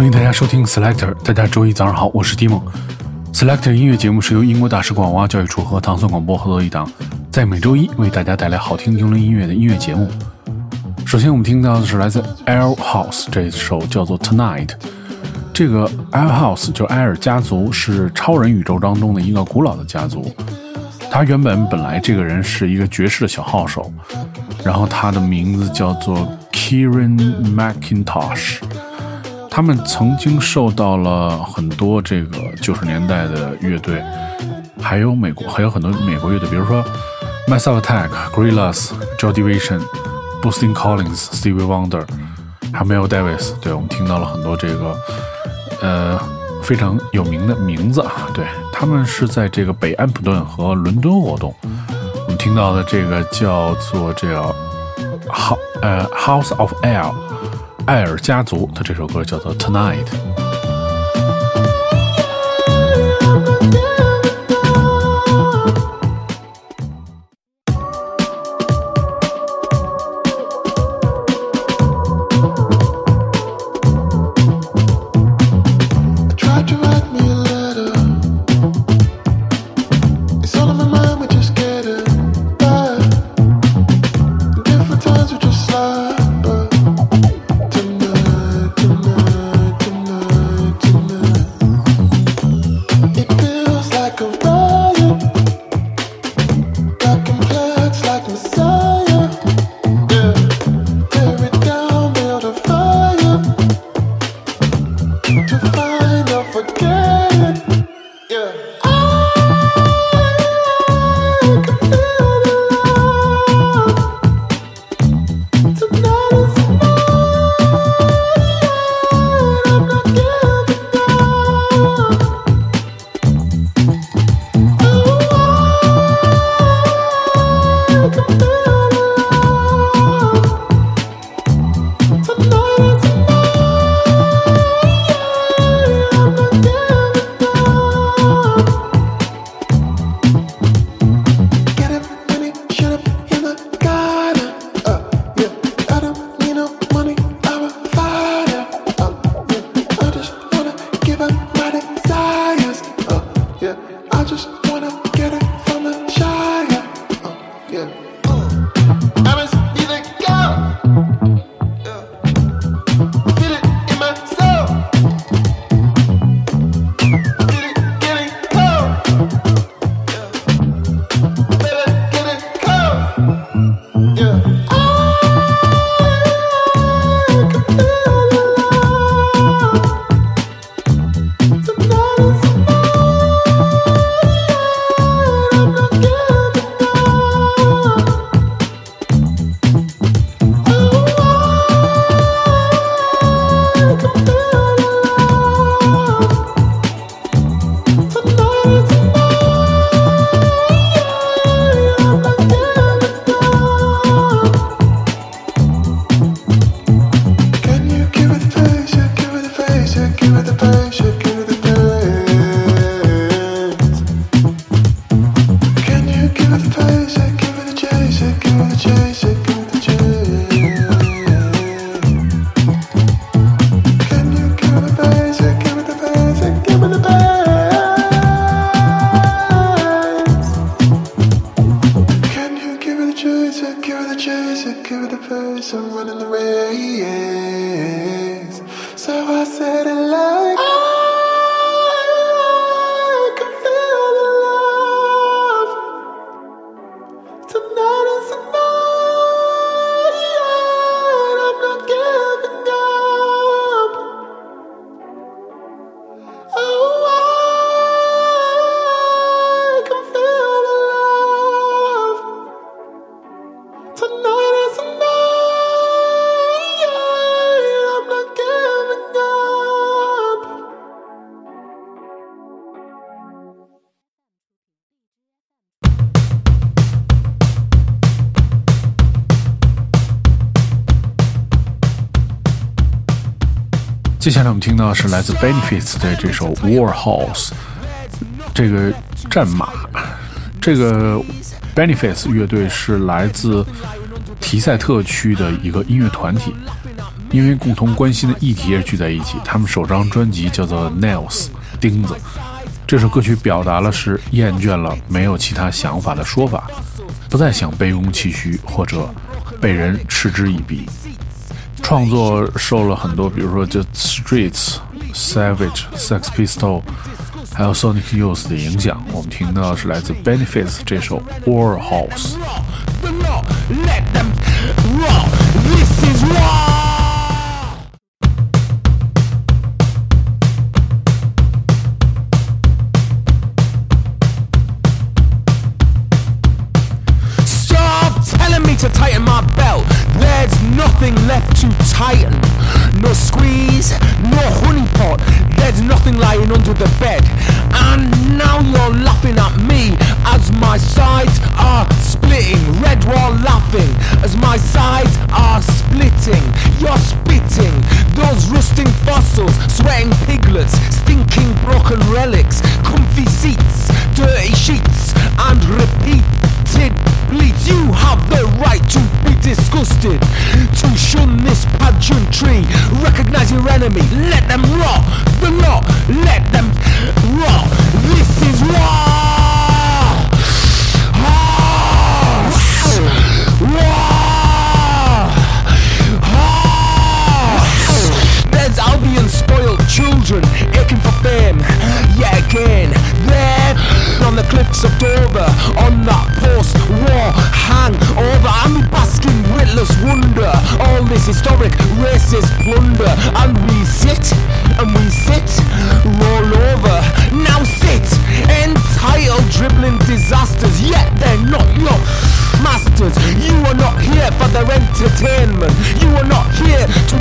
欢迎大家收听 Selector。大家周一早上好，我是 d i m o Selector 音乐节目是由英国大使馆文化教育处和唐宋广播合作一档，在每周一为大家带来好听英伦音乐的音乐节目。首先，我们听到的是来自 Air House 这首叫做 Tonight。这个 Air House 就埃尔家族是超人宇宙当中的一个古老的家族。他原本本来这个人是一个爵士的小号手，然后他的名字叫做 Kieran McIntosh。他们曾经受到了很多这个九十年代的乐队，还有美国还有很多美国乐队，比如说 Mass Attack、Grillas、Jody Vision、Bootsing Collins、Stevie Wonder，还有 Mel Davis。对我们听到了很多这个呃非常有名的名字啊。对他们是在这个北安普顿和伦敦活动。我们听到的这个叫做这个 House 呃 House of Air。艾尔家族他这首歌叫做《Tonight》。I'm running the red. 接下来我们听到是来自 Benefits 的这首 War Horse，这个战马，这个 Benefits 乐队是来自提赛特区的一个音乐团体，因为共同关心的议题而聚在一起。他们首张专辑叫做《Nails》钉子。这首歌曲表达了是厌倦了没有其他想法的说法，不再想卑躬屈膝或者被人嗤之以鼻。创作受了很多，比如说就 Streets、Savage、Sex Pistol，还有 Sonic Youth 的影响。我们听到是来自 Benefits 这首《Warhouse》。To shun this pageantry. Recognize your enemy, let them rot. The lot, let them rot. This is war. Cliffs of Dover on that post-war hangover. And we bask in witless wonder. All this historic racist plunder. And we sit and we sit, roll over. Now sit, entitled dribbling disasters. Yet they're not your masters. You are not here for their entertainment. You are not here to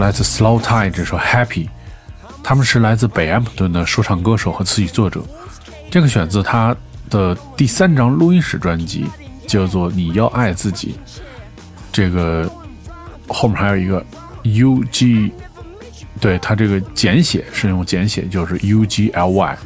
来自 Slow Tide 这首 Happy，他们是来自北安普顿的说唱歌手和词曲作者。这个选自他的第三张录音室专辑，叫做《你要爱自己》。这个后面还有一个 U G，对他这个简写是用简写，就是 U G L Y，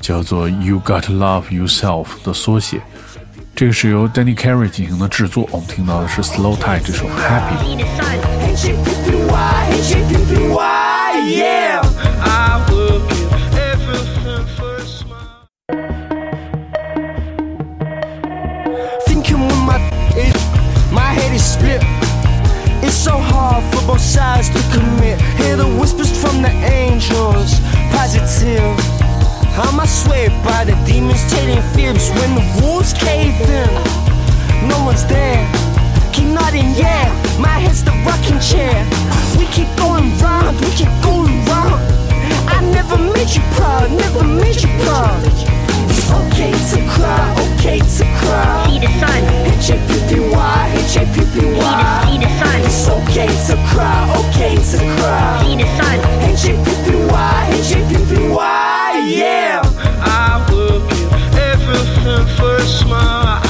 叫做 You Got Love Yourself 的缩写。这个是由 Danny Carey 进行的制作。我们听到的是 Slow Tide 这首 Happy。Yeah, I will give everything for a smile. Thinking with my it, my head is split. It's so hard for both sides to commit. Hear the whispers from the angels, positive. I'm swayed by the demons telling fibs when the wolves cave in. No one's there. Keep nodding, yeah. My head's the rocking chair. We keep going round, we keep going round. I never made you proud, never made you proud. It's okay to cry, okay to cry. See the sun, H-A-P-P-Y, H-A-P-P-Y. see the sun, It's okay to cry, okay to cry. see the sun. H-A-P-P-Y, H-A-P-P-Y, yeah. I will give everything for a smile.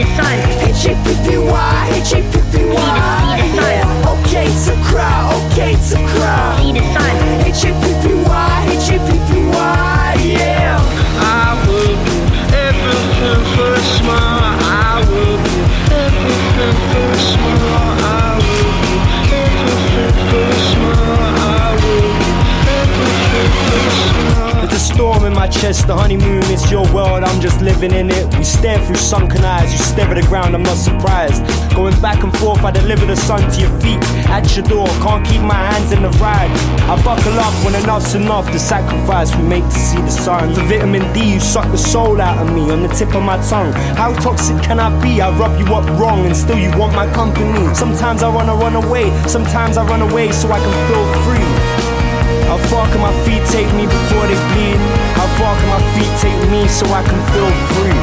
a sign. H-A-P-P-Y, H-A-P-P-Y. Chest, the honeymoon, it's your world, I'm just living in it. We stare through sunken eyes, you stare at the ground, I'm not surprised. Going back and forth, I deliver the sun to your feet. At your door, can't keep my hands in the ride. I buckle up when enough's enough, the sacrifice we make to see the sun. For vitamin D, you suck the soul out of me on the tip of my tongue. How toxic can I be? I rub you up wrong and still you want my company. Sometimes I wanna run away, sometimes I run away so I can feel free. How far can my feet take me before they bleed? Far can my feet take me so I can feel free?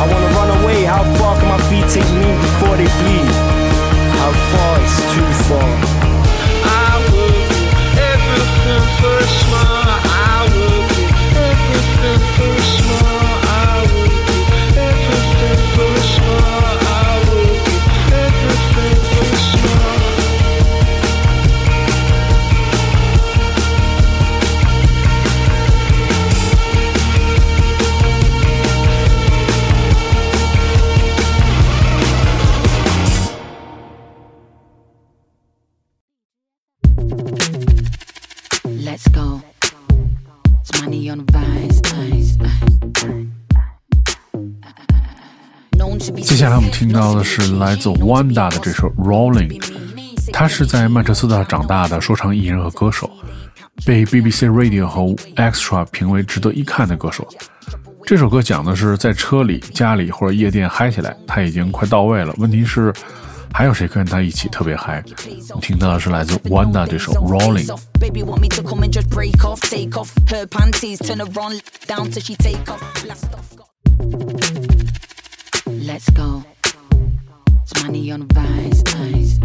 I wanna run away, how far can my feet take me before they bleed? How far is too far? I would do everything for 听到的是来自 Wanda 的这首《Rolling》，他是在曼彻斯特长大的说唱艺人和歌手，被 BBC Radio 和 Extra 评为值得一看的歌手。这首歌讲的是在车里、家里或者夜店嗨起来，他已经快到位了。问题是，还有谁跟他一起特别嗨？我听到的是来自 Wanda 这首《Rolling》。Baby want me to come and just break off, take off her panties, turn her on down till she take off. Blast off. Let's go. It's money on the rise, eyes.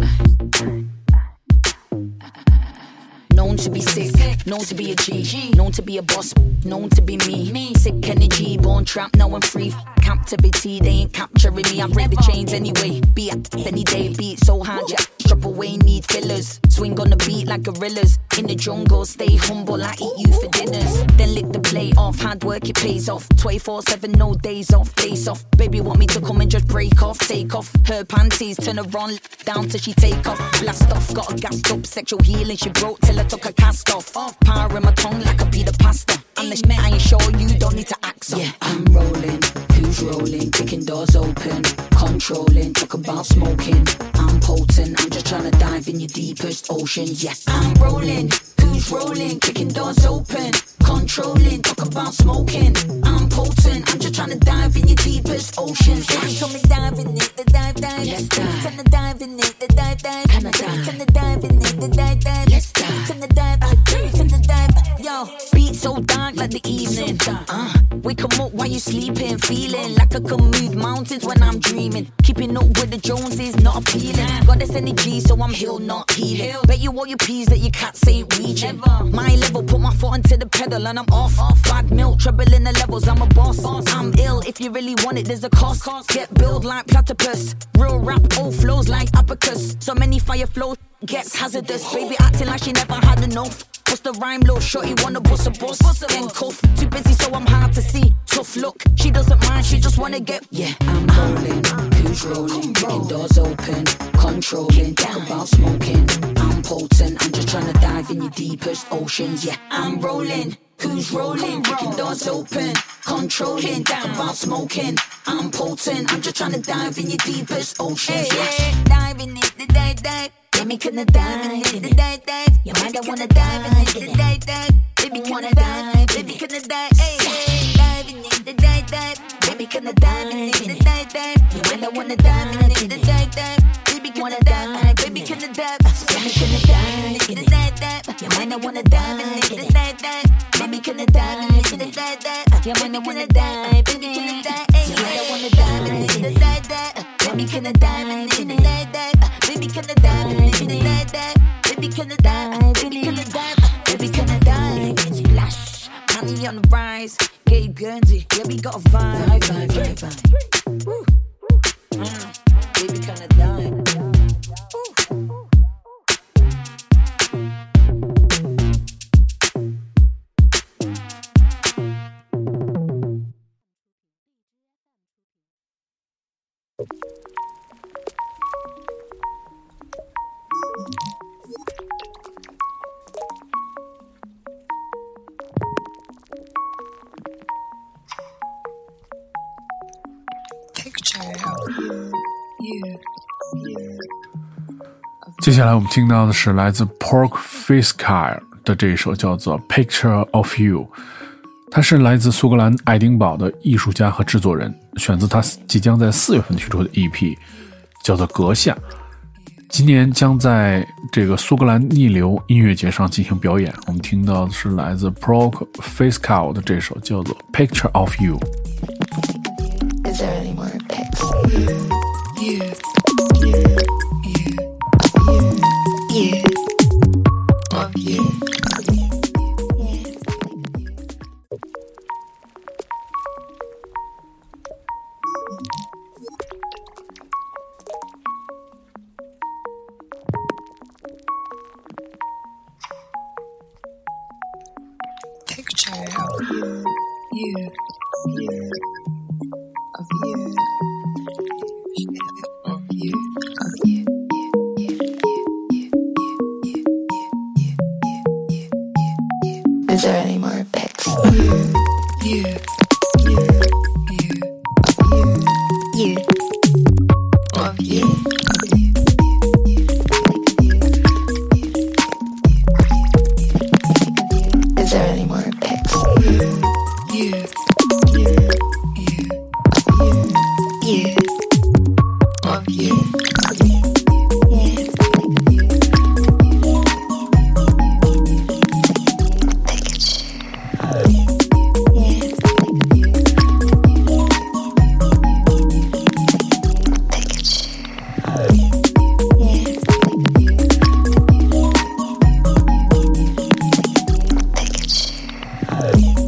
Known to be sick, known to be a G, known to be a boss, known to be me. Sick energy, born trapped, now I'm free. Captivity, they ain't capturing me. I break the chains anyway. Be at any day, beat so hard, yeah. Strip away, need fillers. Swing on the beat like gorillas. In the jungle, stay humble, I eat you for dinners. Then lick the plate off, hard work, it pays off. 24 7, no days off, face off. Baby want me to come and just break off, take off her panties, turn her on down till she take off. Blast off, got a gassed up, sexual healing, she broke till I took her cast off. Power in my tongue like a Peter Pasta. I'm the shit, I ain't sure you don't need to act so. Yeah, I'm rolling, who's rolling? Kicking doors open, controlling, talk about smoking. I'm potent, I'm just trying to dive in your deepest ocean. Yeah, I'm rolling, who's rolling? Kicking doors open, controlling, talk about smoking. I'm potent, I'm just trying to dive in your deepest ocean. Yeah, told me dive in it, the dive dive. Let's dive. Can I dive in it, the dive dive. Can I dive? Can I dive in it, the dive dive. Let's dive. Can I dive? I dive? Yo, beat so dark like the evening. Uh, wake up while you sleeping, feeling like I can move mountains when I'm dreaming. Keeping up with the Joneses, not appealing. Got this energy, so I'm healed, not healing. Bet you all your peas that your cats ain't reaching. Never. My level, put my foot onto the pedal and I'm off. Bad milk, treble in the levels, I'm a boss. I'm ill, if you really want it, there's a cost. Get built like platypus. Real rap, old flows like abacus. So many fire flows gets hazardous. Baby acting like she never had enough. What's the rhyme, little shorty wanna bust a bus? Then cuff, too busy so I'm hard to see. Tough look, she doesn't mind, she just wanna get. Yeah, I'm rolling, who's rolling? Kicking doors open, controlling, talk about smoking. I'm potent, I'm just trying to dive in your deepest oceans. Yeah, I'm rolling. Who's rolling? Kicking doors open, controlling, talk about smoking. I'm potent, I'm just trying to dive in your deepest oceans. Yeah, dive in it, dive, dive. Baby, couldn't dive in it, the dive, dive. Your mind, I wanna dive in it, the dive, dive. Baby, wanna dive, baby, couldn't dive, hey, hey. Dive in it, the dive, dive. Baby, couldn't dive in it, the dive, dive. Your mind, I wanna dive in it, the dive, dive. Baby, wanna dive, baby, couldn't dive. Baby, couldn't dive in it, the dive, dive. Your mind, I wanna dive in it, the dive, dive. Baby, couldn't dive in it, the dive, dive. Your mind, I wanna dive, baby, couldn't dive, hey, mind, I wanna dive in it, the dive, dive. Baby, couldn't dive in it, dive, dive. Baby, can I die? Baby, can I die? Baby, can I die? Baby, can I die? Baby, can I die? Splash, money on the rise. Gabe Guernsey, yeah, we got a vibe. Vibe, vibe, vibe. Mm. Baby, can I die? 接下来我们听到的是来自 Pork Fiskire 的这一首叫做《Picture of You》，他是来自苏格兰爱丁堡的艺术家和制作人，选自他即将在四月份推出的 EP，叫做《阁下》。今年将在这个苏格兰逆流音乐节上进行表演。我们听到的是来自 Pork Fiskire 的这首叫做《Picture of You》。Is there any more pics? You, you, you, there any more pics? Is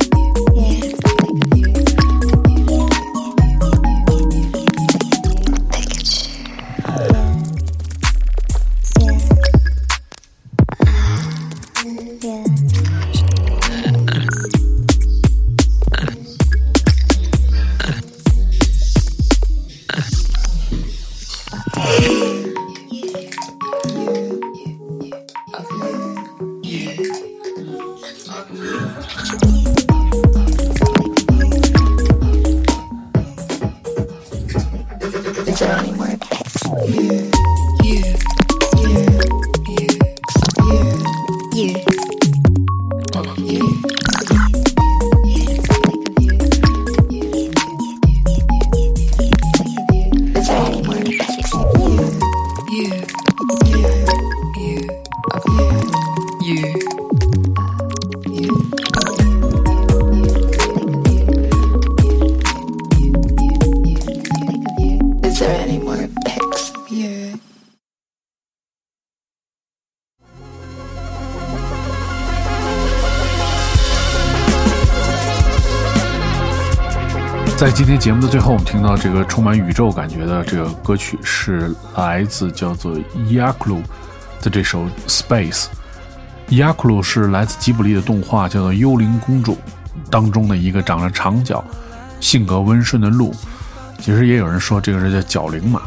在今天节目的最后，我们听到这个充满宇宙感觉的这个歌曲是来自叫做 Yaklu 的这首《Space》。Yaklu 是来自吉卜力的动画叫做《幽灵公主》当中的一个长着长角、性格温顺的鹿。其实也有人说这个是叫角灵马，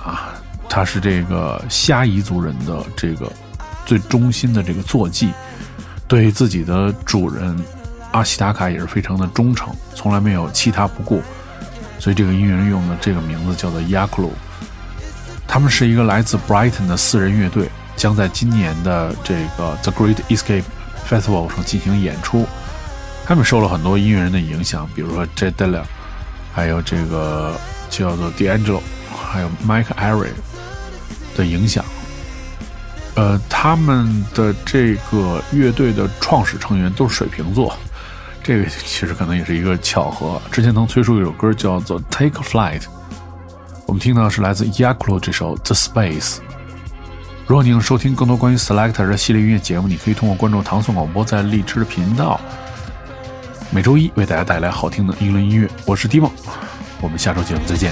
它是这个虾夷族人的这个最忠心的这个坐骑，对自己的主人阿西达卡也是非常的忠诚，从来没有弃他不顾。所以这个音乐人用的这个名字叫做 Yaklu。他们是一个来自 Brighton 的四人乐队，将在今年的这个 The Great Escape Festival 上进行演出。他们受了很多音乐人的影响，比如说 Jadella，还有这个叫做 D'Angelo，还有 Mike Airy 的影响。呃，他们的这个乐队的创始成员都是水瓶座，这个其实可能也是一个巧合。之前曾推出一首歌叫做《Take a Flight》，我们听到是来自 Yaklo 这首《The Space》。如果你想收听更多关于 Selector 的系列音乐节目，你可以通过关注唐宋广播在荔枝的频道，每周一为大家带来好听的英伦音乐。我是 d 梦，我们下周节目再见。